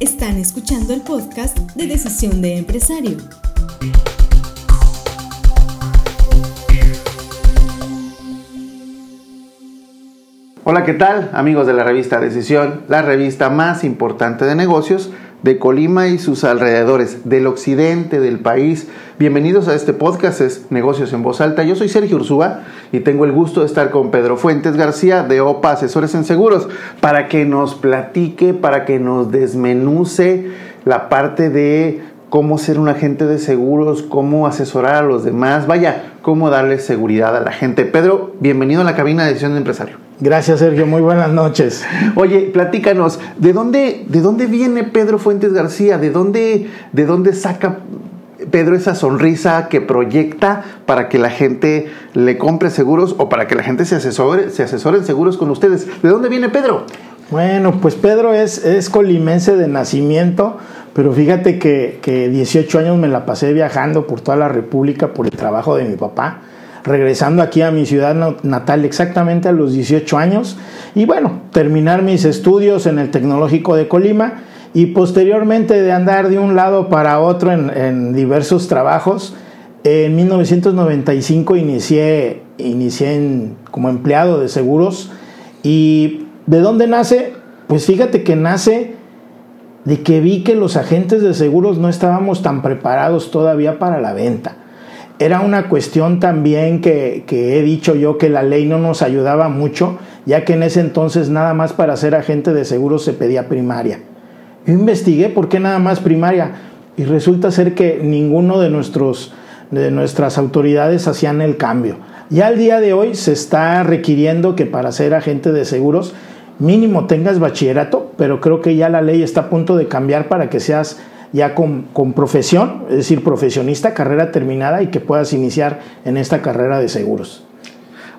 Están escuchando el podcast de Decisión de Empresario. Hola, ¿qué tal amigos de la revista Decisión, la revista más importante de negocios de Colima y sus alrededores, del occidente del país. Bienvenidos a este podcast, es Negocios en Voz Alta. Yo soy Sergio Ursúa y tengo el gusto de estar con Pedro Fuentes García de OPA Asesores en Seguros para que nos platique, para que nos desmenuce la parte de cómo ser un agente de seguros, cómo asesorar a los demás, vaya, cómo darle seguridad a la gente. Pedro, bienvenido a la cabina de Decisión de Empresario. Gracias, Sergio. Muy buenas noches. Oye, platícanos, ¿de dónde, de dónde viene Pedro Fuentes García? ¿De dónde, ¿De dónde saca Pedro esa sonrisa que proyecta para que la gente le compre seguros o para que la gente se asesore, se asesore en seguros con ustedes? ¿De dónde viene Pedro? Bueno, pues Pedro es, es colimense de nacimiento, pero fíjate que, que 18 años me la pasé viajando por toda la República por el trabajo de mi papá, regresando aquí a mi ciudad natal exactamente a los 18 años y bueno, terminar mis estudios en el Tecnológico de Colima y posteriormente de andar de un lado para otro en, en diversos trabajos. En 1995 inicié, inicié en, como empleado de seguros y ¿de dónde nace? Pues fíjate que nace de que vi que los agentes de seguros no estábamos tan preparados todavía para la venta. Era una cuestión también que, que, he dicho yo que la ley no nos ayudaba mucho, ya que en ese entonces nada más para ser agente de seguros se pedía primaria. Yo investigué por qué nada más primaria y resulta ser que ninguno de, nuestros, de nuestras autoridades hacían el cambio. Ya al día de hoy se está requiriendo que para ser agente de seguros mínimo tengas bachillerato, pero creo que ya la ley está a punto de cambiar para que seas ya con, con, profesión, es decir, profesionista, carrera terminada y que puedas iniciar en esta carrera de seguros.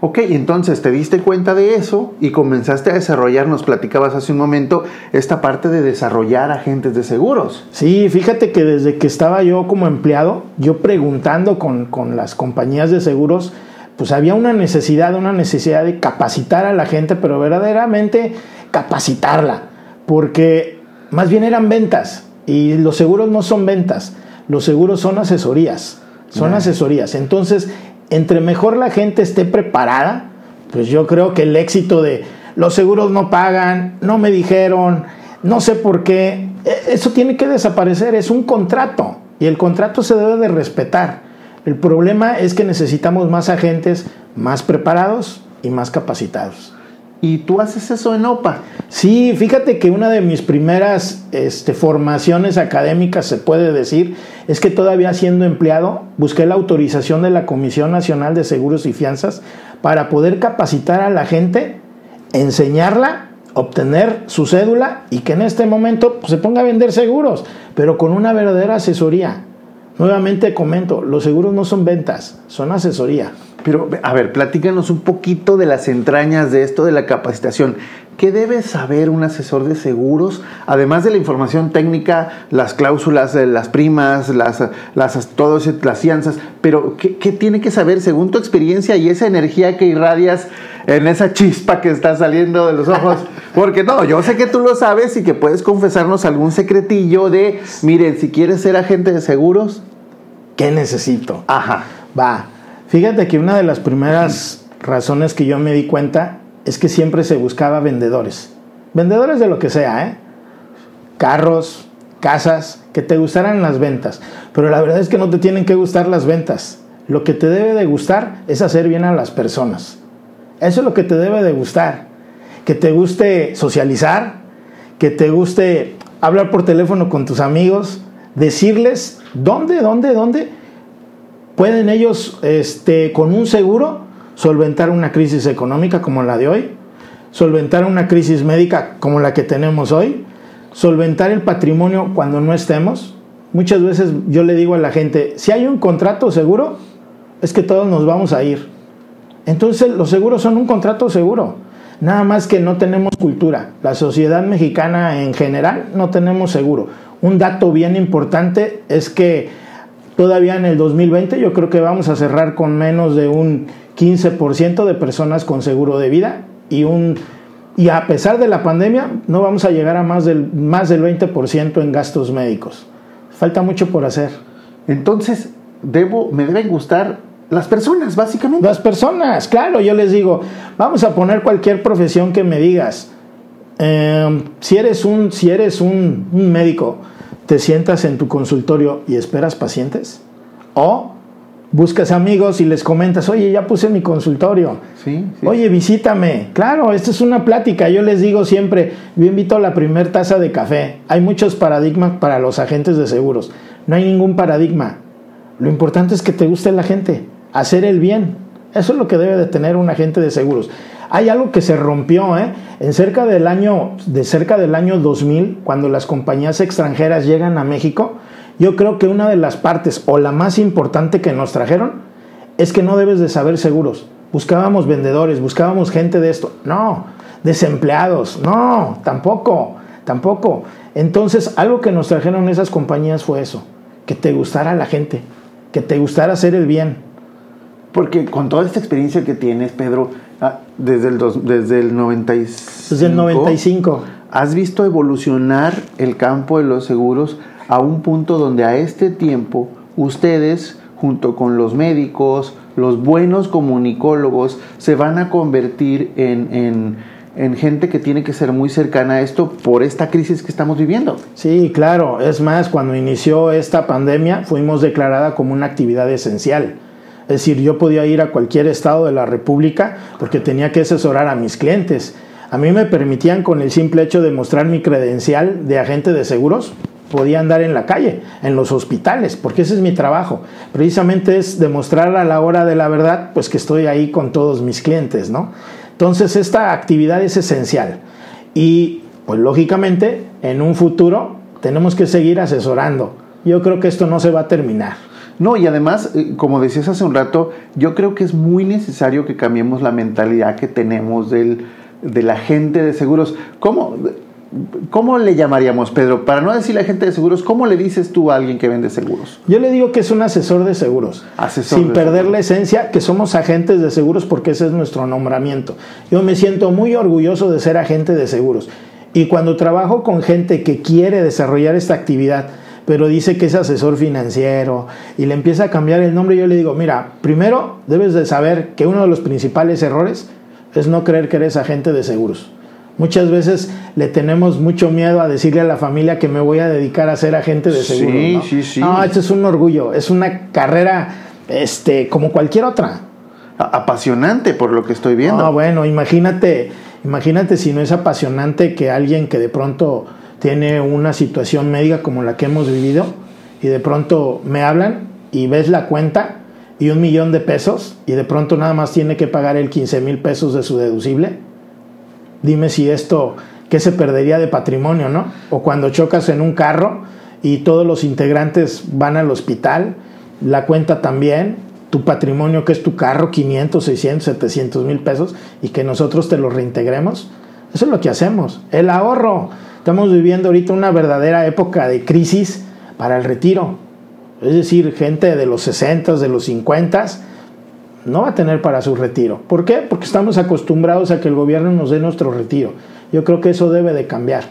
Ok, entonces te diste cuenta de eso y comenzaste a desarrollar, nos platicabas hace un momento, esta parte de desarrollar agentes de seguros. Sí, fíjate que desde que estaba yo como empleado, yo preguntando con, con las compañías de seguros, pues había una necesidad, una necesidad de capacitar a la gente, pero verdaderamente capacitarla, porque más bien eran ventas y los seguros no son ventas, los seguros son asesorías, son asesorías. Entonces, entre mejor la gente esté preparada, pues yo creo que el éxito de los seguros no pagan, no me dijeron, no sé por qué, eso tiene que desaparecer, es un contrato y el contrato se debe de respetar. El problema es que necesitamos más agentes más preparados y más capacitados. ¿Y tú haces eso en OPA? Sí, fíjate que una de mis primeras este, formaciones académicas, se puede decir, es que todavía siendo empleado, busqué la autorización de la Comisión Nacional de Seguros y Fianzas para poder capacitar a la gente, enseñarla, obtener su cédula y que en este momento pues, se ponga a vender seguros, pero con una verdadera asesoría. Nuevamente comento, los seguros no son ventas, son asesoría. Pero, a ver, platícanos un poquito de las entrañas de esto de la capacitación. ¿Qué debe saber un asesor de seguros? Además de la información técnica, las cláusulas, las primas, las, las, todo ese, las fianzas, pero ¿qué, ¿qué, tiene que saber según tu experiencia y esa energía que irradias en esa chispa que está saliendo de los ojos? Porque no, yo sé que tú lo sabes y que puedes confesarnos algún secretillo de, miren, si quieres ser agente de seguros, ¿qué necesito? Ajá. Va. Fíjate que una de las primeras razones que yo me di cuenta es que siempre se buscaba vendedores. Vendedores de lo que sea, ¿eh? Carros, casas, que te gustaran las ventas. Pero la verdad es que no te tienen que gustar las ventas. Lo que te debe de gustar es hacer bien a las personas. Eso es lo que te debe de gustar. Que te guste socializar, que te guste hablar por teléfono con tus amigos, decirles dónde, dónde, dónde ¿Pueden ellos, este, con un seguro, solventar una crisis económica como la de hoy? ¿Solventar una crisis médica como la que tenemos hoy? ¿Solventar el patrimonio cuando no estemos? Muchas veces yo le digo a la gente, si hay un contrato seguro, es que todos nos vamos a ir. Entonces los seguros son un contrato seguro. Nada más que no tenemos cultura. La sociedad mexicana en general no tenemos seguro. Un dato bien importante es que Todavía en el 2020 yo creo que vamos a cerrar con menos de un 15% de personas con seguro de vida y un Y a pesar de la pandemia, no vamos a llegar a más del, más del 20% en gastos médicos. Falta mucho por hacer. Entonces, debo, me deben gustar las personas, básicamente. Las personas, claro, yo les digo, vamos a poner cualquier profesión que me digas. Eh, si eres, un, si eres un, un médico, ¿te sientas en tu consultorio y esperas pacientes? ¿O buscas amigos y les comentas, oye, ya puse mi consultorio. Sí, sí. Oye, visítame. Claro, esta es una plática. Yo les digo siempre, yo invito a la primer taza de café. Hay muchos paradigmas para los agentes de seguros. No hay ningún paradigma. Lo importante es que te guste la gente, hacer el bien. Eso es lo que debe de tener un agente de seguros. Hay algo que se rompió, ¿eh? En cerca del año, de cerca del año 2000, cuando las compañías extranjeras llegan a México, yo creo que una de las partes o la más importante que nos trajeron es que no debes de saber seguros. Buscábamos vendedores, buscábamos gente de esto. No, desempleados. No, tampoco, tampoco. Entonces, algo que nos trajeron esas compañías fue eso, que te gustara la gente, que te gustara hacer el bien. Porque con toda esta experiencia que tienes, Pedro, ah, desde el, dos, desde el 95... Desde el 95. ¿Has visto evolucionar el campo de los seguros a un punto donde a este tiempo ustedes, junto con los médicos, los buenos comunicólogos, se van a convertir en, en, en, gente que tiene que ser muy cercana a esto por esta crisis que estamos viviendo. Sí, claro. Es más, cuando inició esta pandemia fuimos declarada como una actividad esencial. Es decir, yo podía ir a cualquier estado de la República porque tenía que asesorar a mis clientes. A mí me permitían con el simple hecho de mostrar mi credencial de agente de seguros, podía andar en la calle, en los hospitales, porque ese es mi trabajo. Precisamente es demostrar a la hora de la verdad, pues que estoy ahí con todos mis clientes, ¿no? Entonces esta actividad es esencial y pues lógicamente en un futuro tenemos que seguir asesorando. Yo creo que esto no se va a terminar. No, y además, eh, como decías hace un rato, yo creo que es muy necesario que cambiemos la mentalidad que tenemos del, del agente de seguros. ¿Cómo? ¿Cómo le llamaríamos, Pedro? Para no decirle agente de seguros, ¿cómo le dices tú a alguien que vende seguros? Yo le digo que es un asesor de seguros. Asesor sin de perder seguros. la esencia, que somos agentes de seguros porque ese es nuestro nombramiento. Yo me siento muy orgulloso de ser agente de seguros. Y cuando trabajo con gente que quiere desarrollar esta actividad, pero dice que es asesor financiero y le empieza a cambiar el nombre, yo le digo, mira, primero debes de saber que uno de los principales errores es no creer que eres agente de seguros. Muchas veces le tenemos mucho miedo a decirle a la familia que me voy a dedicar a ser agente de Sí, seguros. ¿no? sí, sí. No, esto es un orgullo, es una carrera este, como cualquier otra. Apasionante por lo que estoy viendo. Ah, bueno, imagínate, imagínate si no es apasionante que alguien que de pronto tiene una situación médica como la que hemos vivido y de pronto me hablan y ves la cuenta y un millón de pesos y de pronto nada más tiene que pagar el 15 mil pesos de su deducible. Dime si esto, ¿qué se perdería de patrimonio, no? O cuando chocas en un carro y todos los integrantes van al hospital, la cuenta también, tu patrimonio que es tu carro, 500, 600, 700 mil pesos, y que nosotros te lo reintegremos. Eso es lo que hacemos. El ahorro. Estamos viviendo ahorita una verdadera época de crisis para el retiro. Es decir, gente de los 60, de los 50, no va a tener para su retiro. ¿Por qué? Porque estamos acostumbrados a que el gobierno nos dé nuestro retiro. Yo creo que eso debe de cambiar.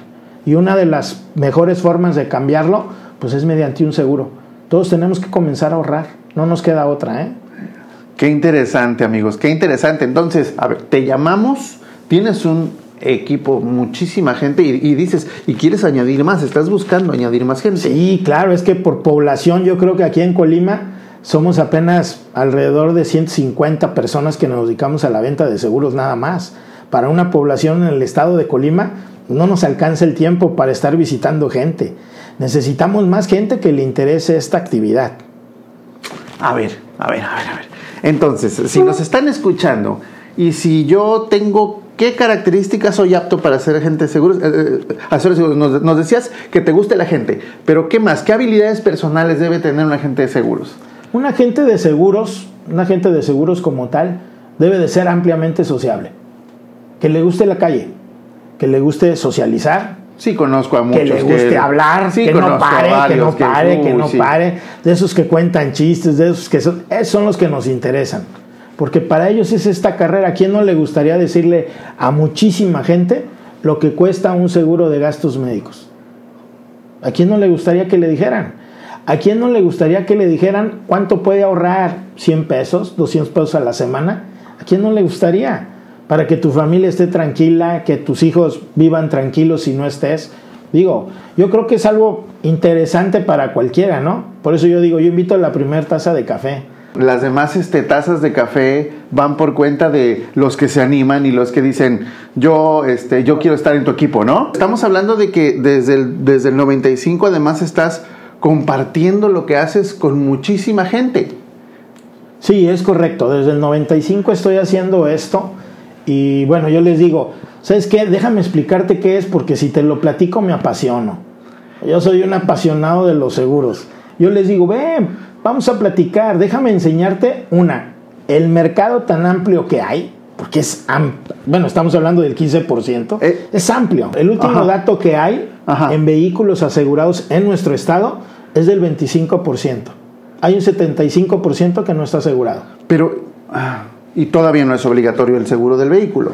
Y una de las mejores formas de cambiarlo, pues es mediante un seguro. Todos tenemos que comenzar a ahorrar. No nos queda otra, ¿eh? Qué interesante, amigos, qué interesante. Entonces, a ver, te llamamos, tienes un equipo, muchísima gente, y, y dices, y quieres añadir más, estás buscando añadir más gente. Sí, claro, es que por población yo creo que aquí en Colima somos apenas alrededor de 150 personas que nos dedicamos a la venta de seguros nada más. Para una población en el estado de Colima no nos alcanza el tiempo para estar visitando gente. Necesitamos más gente que le interese esta actividad. A ver, a ver, a ver, a ver. Entonces, si nos están escuchando y si yo tengo qué características soy apto para ser agente de seguros, eh, eh, asesor de seguros? Nos, nos decías que te guste la gente, pero ¿qué más? ¿Qué habilidades personales debe tener un agente de seguros? Un agente de seguros, un agente de seguros como tal, debe de ser ampliamente sociable. Que le guste la calle, que le guste socializar, Sí, conozco a muchos. que le guste hablar, Sí, que no pare, que no pare, que no sí. pare, de esos que cuentan chistes, de esos que son, esos son los que nos interesan. Porque para ellos es esta carrera. ¿A quién no le gustaría decirle a muchísima gente lo que cuesta un seguro de gastos médicos? ¿A quién no le gustaría que le dijeran? ¿A quién no le gustaría que le dijeran cuánto puede ahorrar? ¿100 pesos? ¿200 pesos a la semana? ¿A quién no le gustaría? Para que tu familia esté tranquila, que tus hijos vivan tranquilos si no estés. Digo, yo creo que es algo interesante para cualquiera, ¿no? Por eso yo digo, yo invito a la primera taza de café. Las demás este, tazas de café van por cuenta de los que se animan y los que dicen, yo, este, yo quiero estar en tu equipo, ¿no? Estamos hablando de que desde el, desde el 95 además estás compartiendo lo que haces con muchísima gente. Sí, es correcto. Desde el 95 estoy haciendo esto y bueno, yo les digo, ¿sabes qué? Déjame explicarte qué es porque si te lo platico me apasiono. Yo soy un apasionado de los seguros. Yo les digo, ven, vamos a platicar, déjame enseñarte una, el mercado tan amplio que hay, porque es amplio, bueno, estamos hablando del 15%, eh, es amplio. El último dato que hay en vehículos asegurados en nuestro estado es del 25%. Hay un 75% que no está asegurado. Pero, ah, y todavía no es obligatorio el seguro del vehículo.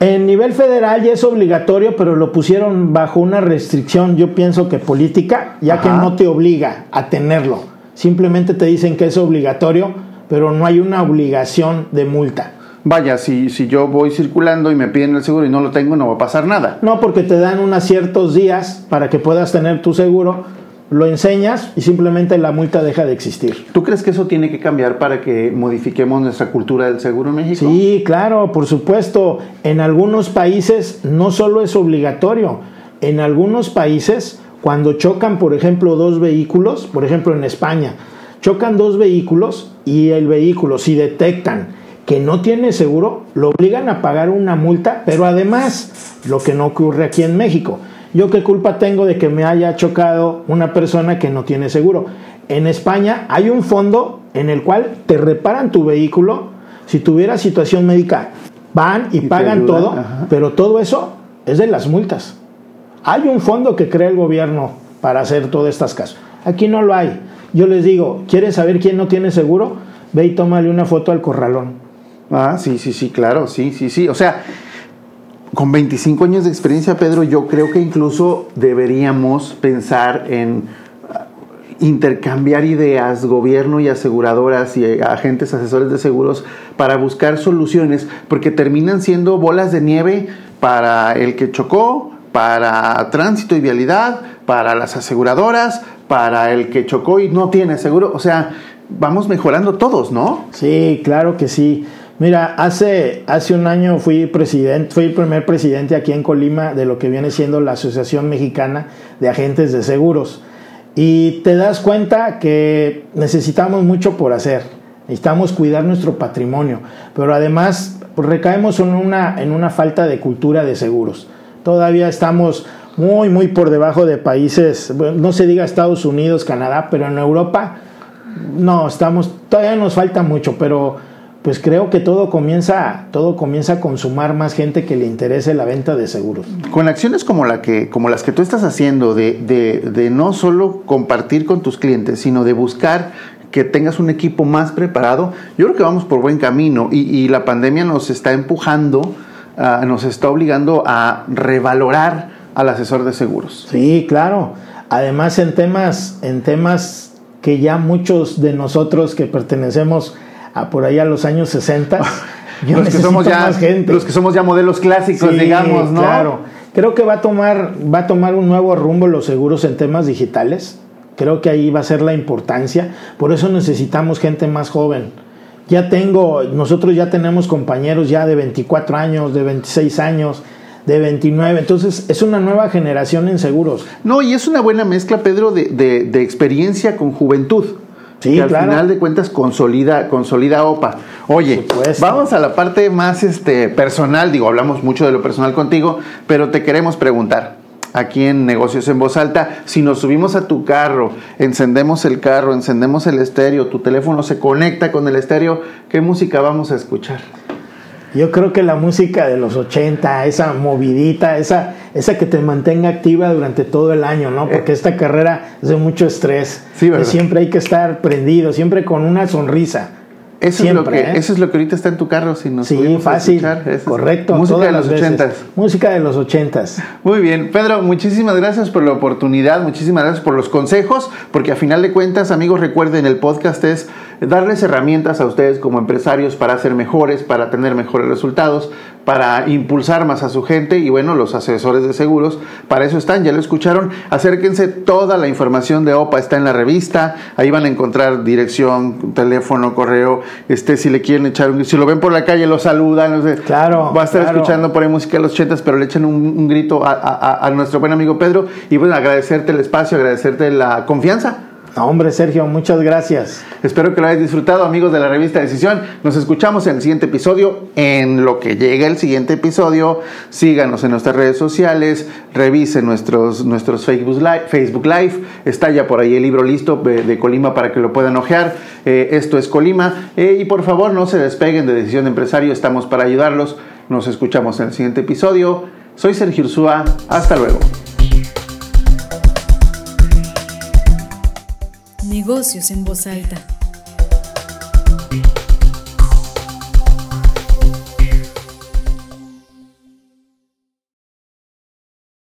En nivel federal ya es obligatorio, pero lo pusieron bajo una restricción, yo pienso que política, ya que no te obliga a tenerlo. Simplemente te dicen que es obligatorio, pero no hay una obligación de multa. Vaya, si, si yo voy circulando y me piden el seguro y no lo tengo, no va a pasar nada. No, porque te dan unos ciertos días para que puedas tener tu seguro lo enseñas y simplemente la multa deja de existir. ¿Tú crees que eso tiene que cambiar para que modifiquemos nuestra cultura del seguro en México? Sí, claro, por supuesto. En algunos países no solo es obligatorio, en algunos países cuando chocan, por ejemplo, dos vehículos, por ejemplo en España, chocan dos vehículos y el vehículo, si detectan que no tiene seguro, lo obligan a pagar una multa, pero además, lo que no ocurre aquí en México, ¿Yo qué culpa tengo de que me haya chocado una persona que no tiene seguro? En España hay un fondo en el cual te reparan tu vehículo. Si tuviera situación médica, van y, pagan todo, pero todo eso es de las multas. Hay un fondo que crea el gobierno para hacer todas estas casos. Aquí no lo hay. Yo les digo, ¿quieres saber quién no tiene seguro? Ve y tómale una foto al corralón. Ah, sí, sí, sí, claro, sí, sí, sí. O sea, con 25 años de experiencia, Pedro, yo creo que incluso deberíamos pensar en uh, intercambiar ideas, gobierno y aseguradoras y eh, agentes asesores de seguros para buscar soluciones, porque terminan siendo bolas de nieve para el que chocó, para tránsito y vialidad, para las aseguradoras, para el que chocó y no tiene seguro. O sea, vamos mejorando todos, ¿no? Sí, claro que sí. Mira, hace, hace un año fui presidente, fui el primer presidente aquí en Colima de lo que viene siendo la Asociación Mexicana de Agentes de Seguros. Y te das cuenta que necesitamos mucho por hacer. Necesitamos cuidar nuestro patrimonio. Pero además recaemos en una, en una falta de cultura de seguros. Todavía estamos muy, muy por debajo de países, no se diga Estados Unidos, Canadá, pero en Europa no, estamos, todavía nos falta mucho, pero pues creo que todo comienza, todo comienza a consumar más gente que le interese la venta de seguros. Con acciones como, la que, como las que tú estás haciendo, de, no solo compartir con tus clientes, sino de buscar que tengas un equipo más preparado, yo creo que vamos por buen camino y, la pandemia nos está empujando, ah, nos está obligando a revalorar al asesor de seguros. Sí, claro. Además en temas, en temas que ya muchos de nosotros que pertenecemos por ahí a los años 60. los, que somos ya, los que somos ya modelos clásicos, digamos, ¿no? Claro. Creo que va a tomar, va a tomar un nuevo rumbo los seguros en temas digitales. Creo que ahí va a ser la importancia. Por eso necesitamos gente más joven. Ya tengo, nosotros ya tenemos compañeros ya de 24 años, de 26 años, de 29. Entonces, es una nueva generación en seguros. No, y es una buena mezcla, Pedro, de, de experiencia con juventud. Sí, al final de cuentas consolida, consolida OPA. Oye, vamos a la parte más este, personal, digo, hablamos mucho de lo personal contigo, pero te queremos preguntar, aquí en Negocios en Voz Alta, si nos subimos a tu carro, encendemos el carro, encendemos el estéreo, tu teléfono se conecta con el estéreo, ¿qué música vamos a escuchar? Yo creo que la música de los 80, esa movidita, esa, esa que te mantenga activa durante todo el año, ¿no? Porque esta carrera es de mucho estrés. Sí, ¿verdad? Siempre hay que estar prendido, siempre con una sonrisa. Eso, es lo que, ¿eh? eso es lo que ahorita está en tu carro, si nos Sí, fácil. correcto. Música de los ochentas. Música de los ochentas. Muy bien, Pedro, muchísimas gracias por la oportunidad, muchísimas gracias por los consejos, porque a final de cuentas, amigos, recuerden, el podcast es darles herramientas a ustedes como empresarios para ser mejores, para tener mejores resultados, para impulsar más a su gente y bueno, los asesores de seguros, para eso están, ya lo escucharon, acérquense, toda la información de OPA está en la revista, ahí van a encontrar dirección, teléfono, correo, este, si le quieren echar un, si lo ven por la calle, lo saludan, no sé, claro, va a estar escuchando por ahí música de los chetas, pero le echan un, grito a nuestro buen amigo Pedro. Y bueno, agradecerte el espacio, agradecerte la confianza hombre, Sergio, muchas gracias. Espero que lo hayáis disfrutado, amigos de la revista Decisión. Nos escuchamos en el siguiente episodio. En lo que llega el siguiente episodio, síganos en nuestras redes sociales, revisen nuestros, nuestros Facebook, Live, Facebook Live. Está ya por ahí el libro listo de, Colima para que lo puedan ojear. Eh, esto es Colima. Eh, y por favor, no se despeguen de Decisión de Empresario. Estamos para ayudarlos. Nos escuchamos en el siguiente episodio. Soy Sergio Ursúa. Hasta luego. Negocios en voz alta.